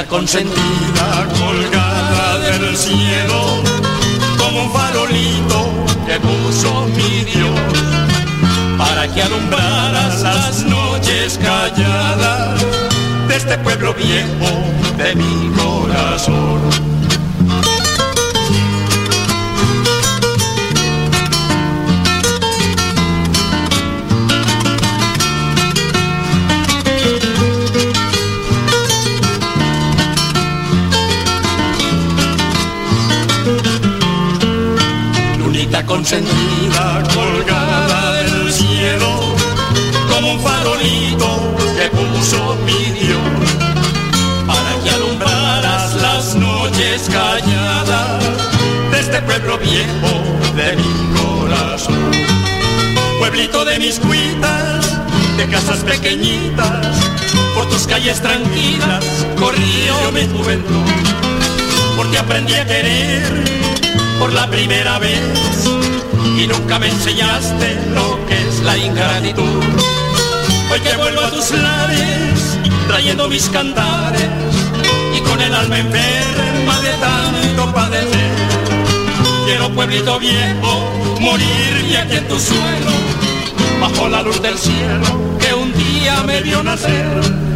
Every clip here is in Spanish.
Consentida colgada del cielo, como un farolito que puso mi Dios, para que alumbraras las noches calladas de este pueblo viejo de mi corazón. Consentida colgada del cielo, como un farolito que puso mi Dios, para que alumbraras las noches calladas de este pueblo viejo de mi corazón. Pueblito de mis cuitas, de casas pequeñitas, por tus calles tranquilas corrió mi juventud, porque aprendí a querer por la primera vez y nunca me enseñaste lo que es la ingratitud. Hoy que vuelvo a tus lares, trayendo mis cantares y con el alma enferma de tanto padecer. Quiero pueblito viejo, morir y aquí en tu suelo, bajo la luz del cielo que un día me vio nacer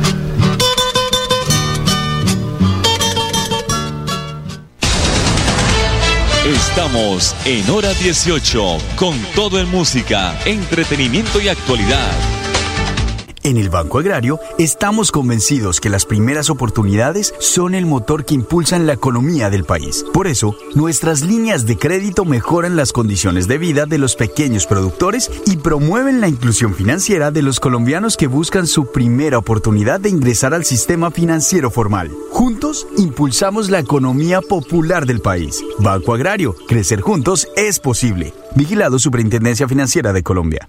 Estamos en hora 18 con todo en música, entretenimiento y actualidad. En el Banco Agrario estamos convencidos que las primeras oportunidades son el motor que impulsan la economía del país. Por eso, nuestras líneas de crédito mejoran las condiciones de vida de los pequeños productores y promueven la inclusión financiera de los colombianos que buscan su primera oportunidad de ingresar al sistema financiero formal. Juntos, impulsamos la economía popular del país. Banco Agrario, crecer juntos es posible. Vigilado Superintendencia Financiera de Colombia.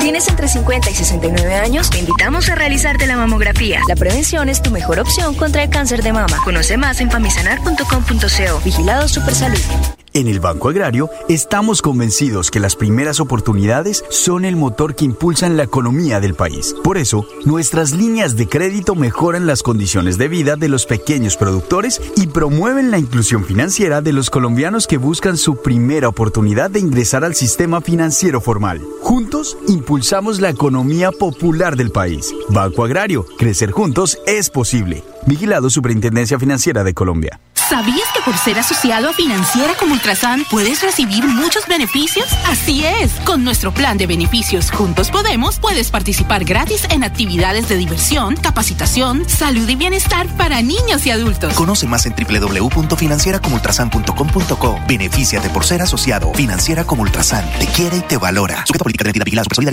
¿Tienes entre 50 y 69 años? Te invitamos a realizarte la mamografía. La prevención es tu mejor opción contra el cáncer de mama. Conoce más en famisanar.com.co. Vigilado Supersalud. En el Banco Agrario estamos convencidos que las primeras oportunidades son el motor que impulsan la economía del país. Por eso, nuestras líneas de crédito mejoran las condiciones de vida de los pequeños productores y promueven la inclusión financiera de los colombianos que buscan su primera oportunidad de ingresar al sistema financiero formal. Juntos, impulsamos la economía popular del país. Banco Agrario, crecer juntos es posible. Vigilado Superintendencia Financiera de Colombia. ¿Sabías que por ser asociado a Financiera como Ultrasan puedes recibir muchos beneficios? Así es, con nuestro plan de beneficios Juntos Podemos puedes participar gratis en actividades de diversión, capacitación, salud y bienestar para niños y adultos. Conoce más en www.financieracomultrasan.com.co. Benefíciate por ser asociado. Financiera como Ultrasan te quiere y te valora. Sujeta política de identidad vigilada, supersólida,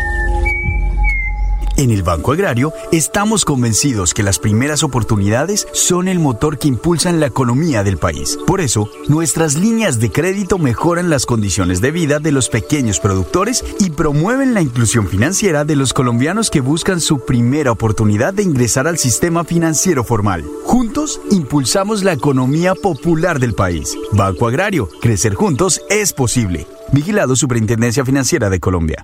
En el Banco Agrario estamos convencidos que las primeras oportunidades son el motor que impulsan la economía del país. Por eso, nuestras líneas de crédito mejoran las condiciones de vida de los pequeños productores y promueven la inclusión financiera de los colombianos que buscan su primera oportunidad de ingresar al sistema financiero formal. Juntos, impulsamos la economía popular del país. Banco Agrario, crecer juntos es posible. Vigilado Superintendencia Financiera de Colombia.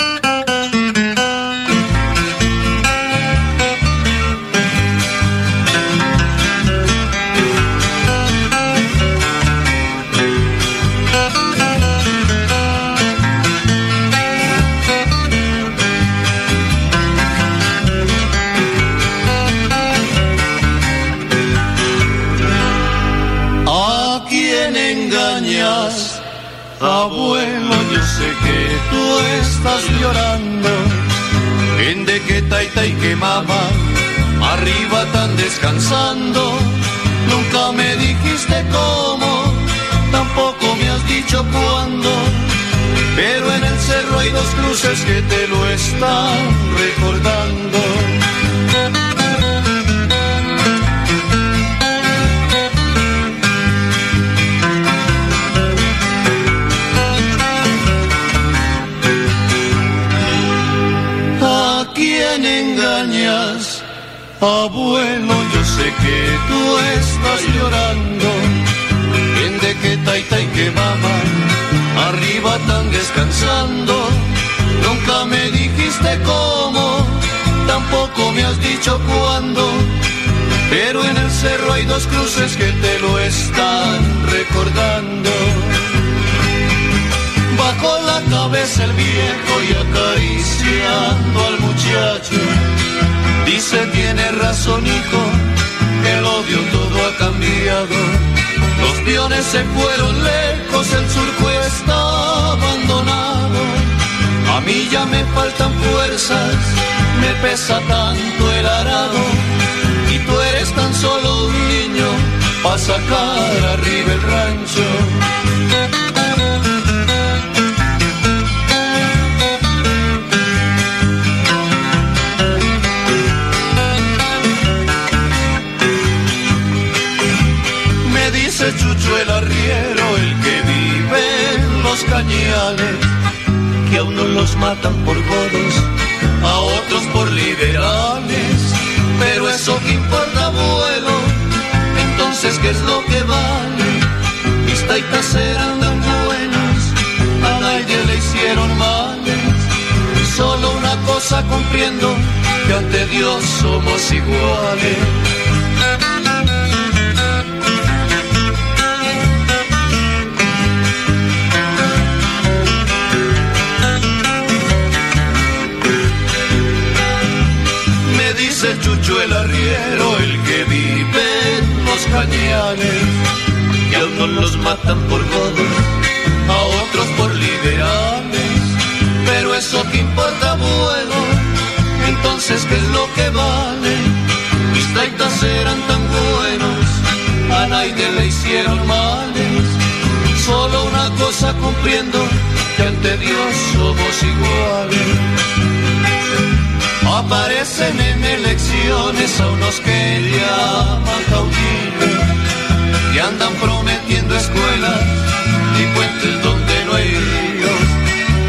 Abuelo, yo sé que tú estás llorando. En de que taita y que mamá, arriba tan descansando. Nunca me dijiste cómo, tampoco me has dicho cuándo. Pero en el cerro hay dos cruces que te lo están recordando. Abuelo, yo sé que tú estás llorando. En de que taita y que mamá, arriba tan descansando. Nunca me dijiste cómo, tampoco me has dicho cuándo. Pero en el cerro hay dos cruces que te lo están recordando. Bajo la cabeza el viejo y acariciando al muchacho Dice tiene razón hijo, el odio todo ha cambiado. Los piones se fueron lejos, el surco está abandonado. A mí ya me faltan fuerzas, me pesa tanto el arado. Y tú eres tan solo un niño, para sacar arriba el rancho. Chucho el arriero, el que vive en los cañales, que a unos los matan por godos, a otros por liberales, pero eso que importa abuelo, entonces qué es lo que vale, mis taitas eran tan buenas, a nadie le hicieron males, solo una cosa comprendo, que ante Dios somos iguales. Que a unos los matan por godos, a otros por liberales, pero eso que importa bueno, entonces qué es lo que vale, mis taitas eran tan buenos, a nadie le hicieron males, solo una cosa cumpliendo, que ante Dios somos iguales. Aparecen en elecciones a unos que llaman caudillos y andan prometiendo escuelas y puentes donde no hay ríos.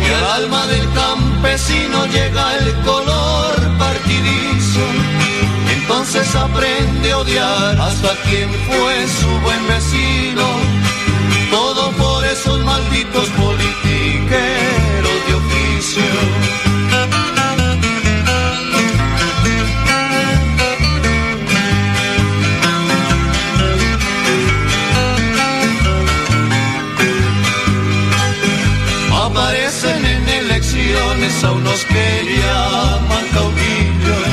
Y al alma del campesino llega el color partidizo. Entonces aprende a odiar hasta quien fue su buen vecino. Todo por esos malditos politiqueros que llaman caudillos,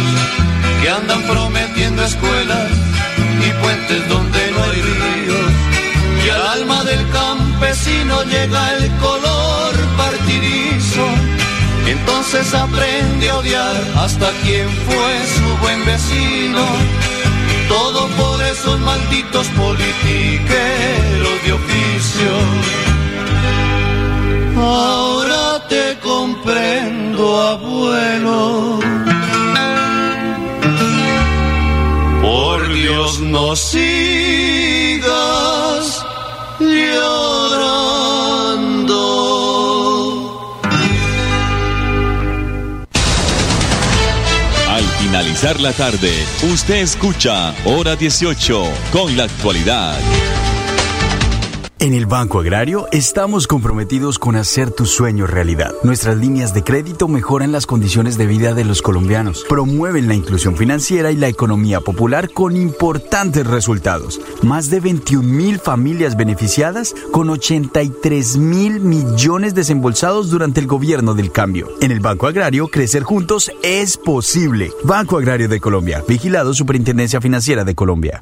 que andan prometiendo escuelas y puentes donde no hay ríos. Y al alma del campesino llega el color partidizo. Entonces aprende a odiar hasta quien fue su buen vecino. Todo por esos malditos politiqueros de oficio. Ahora te por Dios no sigas llorando. Al finalizar la tarde, usted escucha Hora 18 con la actualidad. En el Banco Agrario estamos comprometidos con hacer tu sueño realidad. Nuestras líneas de crédito mejoran las condiciones de vida de los colombianos, promueven la inclusión financiera y la economía popular con importantes resultados. Más de 21 mil familias beneficiadas con 83 mil millones desembolsados durante el gobierno del cambio. En el Banco Agrario, crecer juntos es posible. Banco Agrario de Colombia, vigilado Superintendencia Financiera de Colombia.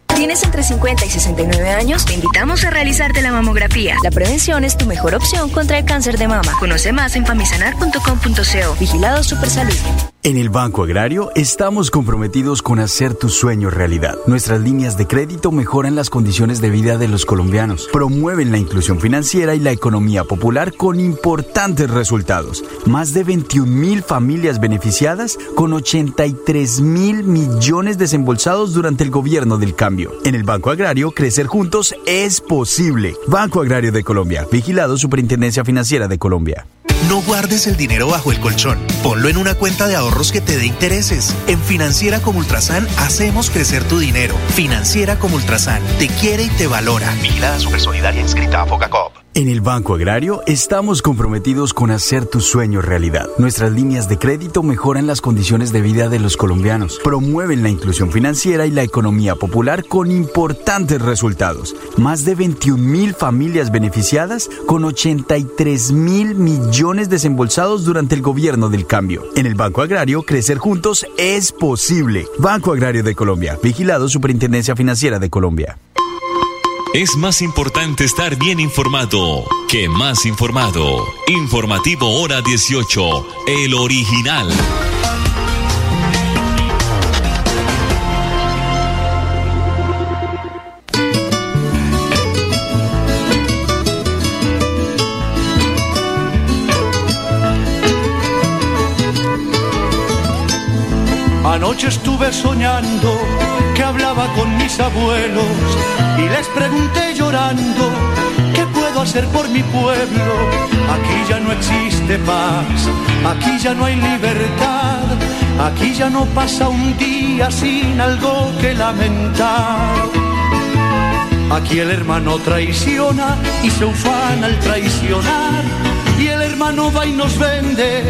¿Tienes entre 50 y 69 años? Te invitamos a realizarte la mamografía. La prevención es tu mejor opción contra el cáncer de mama. Conoce más en famisanar.com.co. Vigilado Supersalud. En el Banco Agrario estamos comprometidos con hacer tu sueño realidad. Nuestras líneas de crédito mejoran las condiciones de vida de los colombianos, promueven la inclusión financiera y la economía popular con importantes resultados. Más de 21 mil familias beneficiadas con 83 mil millones desembolsados durante el gobierno del cambio. En el Banco Agrario, crecer juntos es posible. Banco Agrario de Colombia, vigilado Superintendencia Financiera de Colombia. No guardes el dinero bajo el colchón. Ponlo en una cuenta de ahorros que te dé intereses. En Financiera como Ultrasan hacemos crecer tu dinero. Financiera como Ultrasan te quiere y te valora. Vigilada Supersolidaria inscrita a Focacop. En el Banco Agrario estamos comprometidos con hacer tu sueño realidad. Nuestras líneas de crédito mejoran las condiciones de vida de los colombianos, promueven la inclusión financiera y la economía popular con importantes resultados. Más de 21 mil familias beneficiadas con 83 mil millones desembolsados durante el gobierno del cambio. En el Banco Agrario, crecer juntos es posible. Banco Agrario de Colombia, vigilado Superintendencia Financiera de Colombia. Es más importante estar bien informado que más informado. Informativo Hora 18, el original. Anoche estuve soñando mis abuelos y les pregunté llorando qué puedo hacer por mi pueblo. Aquí ya no existe paz, aquí ya no hay libertad, aquí ya no pasa un día sin algo que lamentar. Aquí el hermano traiciona y se ufana al traicionar. Y el hermano va y nos vende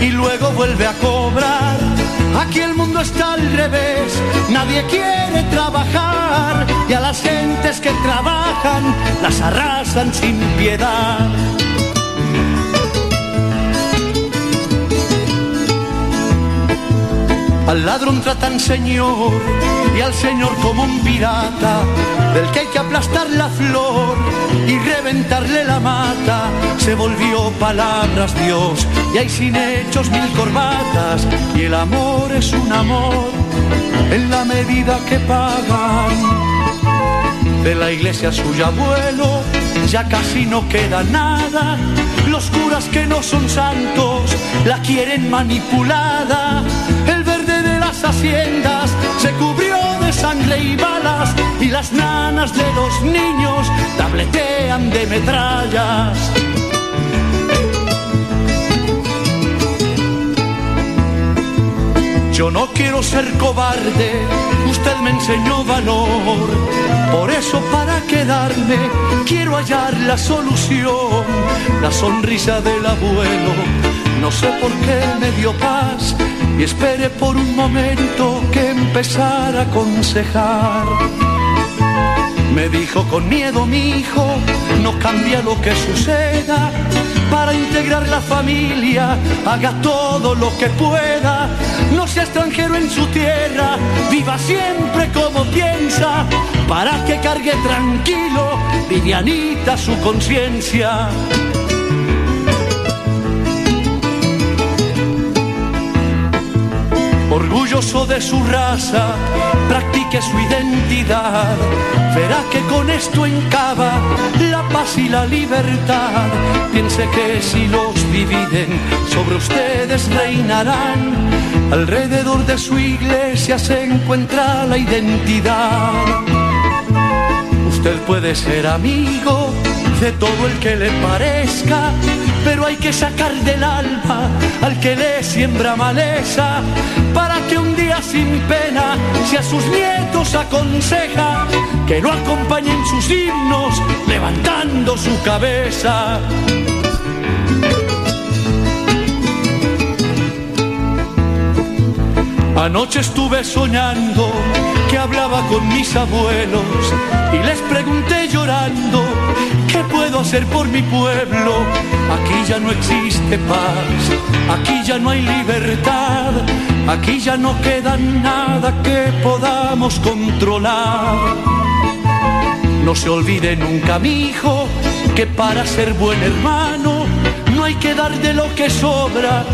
y luego vuelve a cobrar. Aquí el mundo está al revés, nadie quiere trabajar. Y a las gentes que trabajan las arrasan sin piedad. Al ladrón tratan señor y al señor como un pirata, del que hay que aplastar la flor y reventarle la mata. Se volvió palabras Dios y hay sin hechos mil corbatas y el amor es un amor en la medida que pagan. De la iglesia suya abuelo ya casi no queda nada. Los curas que no son santos la quieren manipulada. Haciendas se cubrió de sangre y balas y las nanas de los niños tabletean de metrallas. Yo no quiero ser cobarde, usted me enseñó valor. Por eso para quedarme quiero hallar la solución, la sonrisa del abuelo. No sé por qué me dio paz y esperé por un momento que empezara a aconsejar. Me dijo con miedo mi hijo, no cambia lo que suceda para integrar la familia, haga todo lo que pueda, no sea extranjero en su tierra, viva siempre como piensa, para que cargue tranquilo, Vivianita, su conciencia. Orgulloso de su raza, practique su identidad. Verá que con esto encaba la paz y la libertad. Piense que si los dividen, sobre ustedes reinarán. Alrededor de su iglesia se encuentra la identidad. Usted puede ser amigo de todo el que le parezca, pero hay que sacar del alma al que le siembra maleza, para que un día sin pena, si a sus nietos aconseja, que lo acompañen sus himnos levantando su cabeza. Anoche estuve soñando que hablaba con mis abuelos y les pregunté llorando, ¿qué puedo hacer por mi pueblo? Aquí ya no existe paz, aquí ya no hay libertad, aquí ya no queda nada que podamos controlar. No se olvide nunca, mi hijo, que para ser buen hermano no hay que dar de lo que sobra,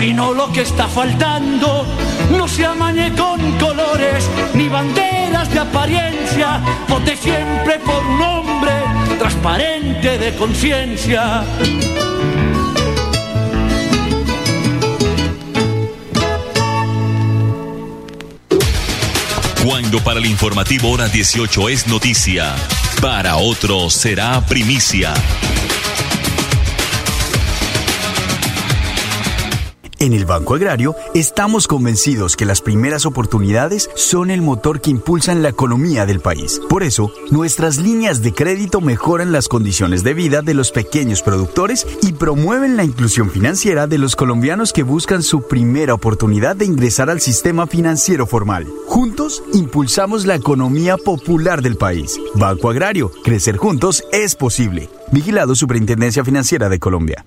sino lo que está faltando. No se amañe con colores ni banderas de apariencia, vote siempre por un hombre transparente de conciencia. Cuando para el informativo hora 18 es noticia, para otros será primicia. En el Banco Agrario estamos convencidos que las primeras oportunidades son el motor que impulsan la economía del país. Por eso, nuestras líneas de crédito mejoran las condiciones de vida de los pequeños productores y promueven la inclusión financiera de los colombianos que buscan su primera oportunidad de ingresar al sistema financiero formal. Juntos, impulsamos la economía popular del país. Banco Agrario, crecer juntos es posible. Vigilado Superintendencia Financiera de Colombia.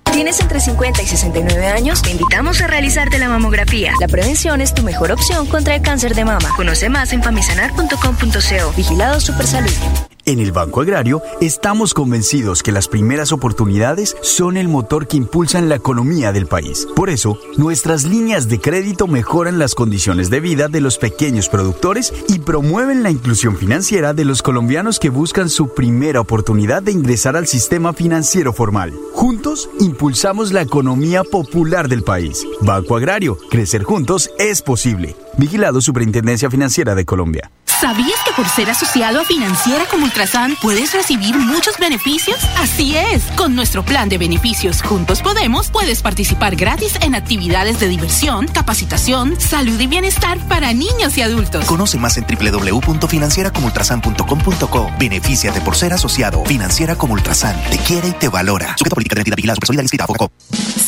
¿Tienes entre 50 y 69 años? Te invitamos a realizarte la mamografía. La prevención es tu mejor opción contra el cáncer de mama. Conoce más en famisanar.com.co. Vigilado Supersalud. En el Banco Agrario estamos convencidos que las primeras oportunidades son el motor que impulsan la economía del país. Por eso, nuestras líneas de crédito mejoran las condiciones de vida de los pequeños productores y promueven la inclusión financiera de los colombianos que buscan su primera oportunidad de ingresar al sistema financiero formal. Juntos, impulsamos la economía popular del país. Banco Agrario, crecer juntos es posible. Vigilado Superintendencia Financiera de Colombia. ¿Sabías que por ser asociado a Financiera como Ultrasan puedes recibir muchos beneficios? Así es, con nuestro plan de beneficios Juntos Podemos puedes participar gratis en actividades de diversión, capacitación, salud y bienestar para niños y adultos. Conoce más en www.financieracomultrasan.com.co. Benefíciate por ser asociado. Financiera como Ultrasan te quiere y te valora. Sujeta política de identidad vigilada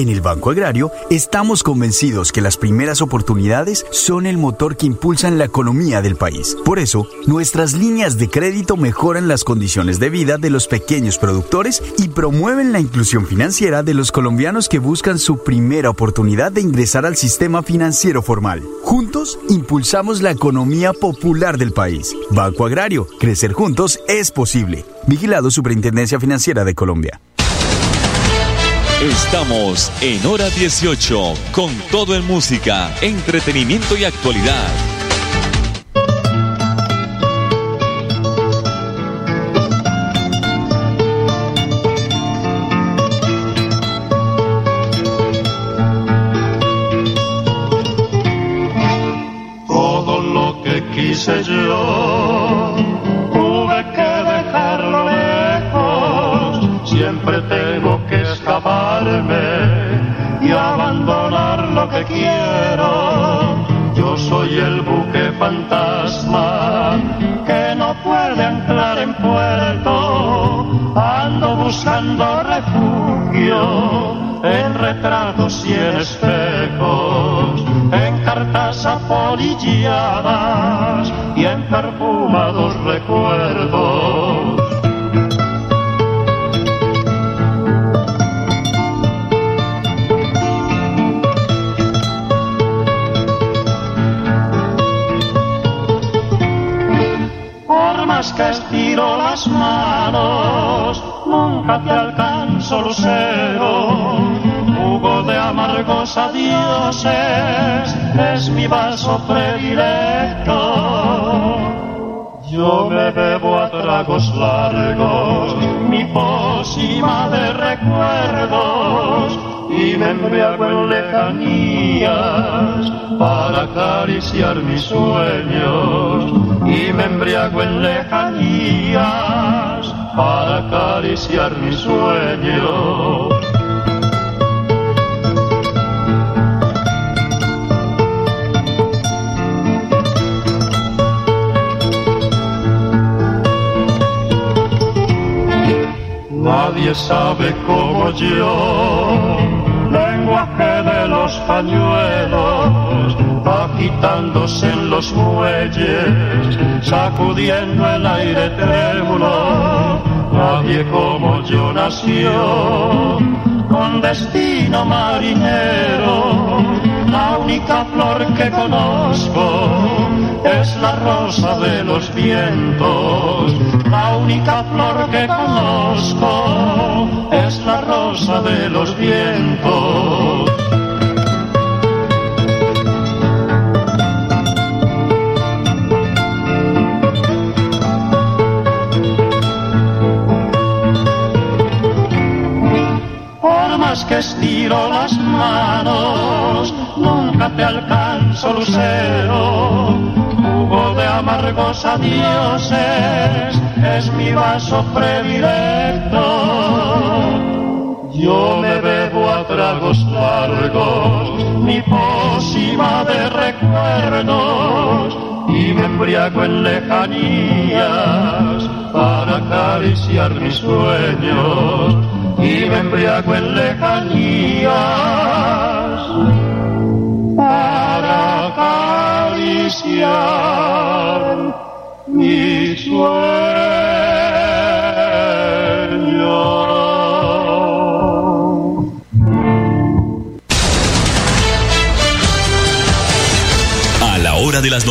En el Banco Agrario estamos convencidos que las primeras oportunidades son el motor que impulsan la economía del país. Por eso, nuestras líneas de crédito mejoran las condiciones de vida de los pequeños productores y promueven la inclusión financiera de los colombianos que buscan su primera oportunidad de ingresar al sistema financiero formal. Juntos, impulsamos la economía popular del país. Banco Agrario, crecer juntos es posible. Vigilado Superintendencia Financiera de Colombia. Estamos en hora 18 con todo en música, entretenimiento y actualidad. Todo lo que quise yo, y en perfumados recuerdos. Por más que estiro las manos, nunca te alcanzo, lucero. Adioses, es mi vaso predilecto. Yo me bebo a tragos largos, mi pócima de recuerdos, y me embriago en lejanías para acariciar mis sueños, y me embriago en lejanías para acariciar mis sueños. Nadie sabe como yo, lenguaje de los pañuelos, agitándose en los muelles, sacudiendo el aire trémulo. Nadie como yo nació, con destino marinero, la única flor que conozco es la rosa de los vientos. La única flor que conozco es mi vaso predilecto. Yo me bebo a tragos largos, mi pócima de recuerdos, y me embriago en lejanías para acariciar mis sueños y me embriago en lejanías para acariciar mis sueños.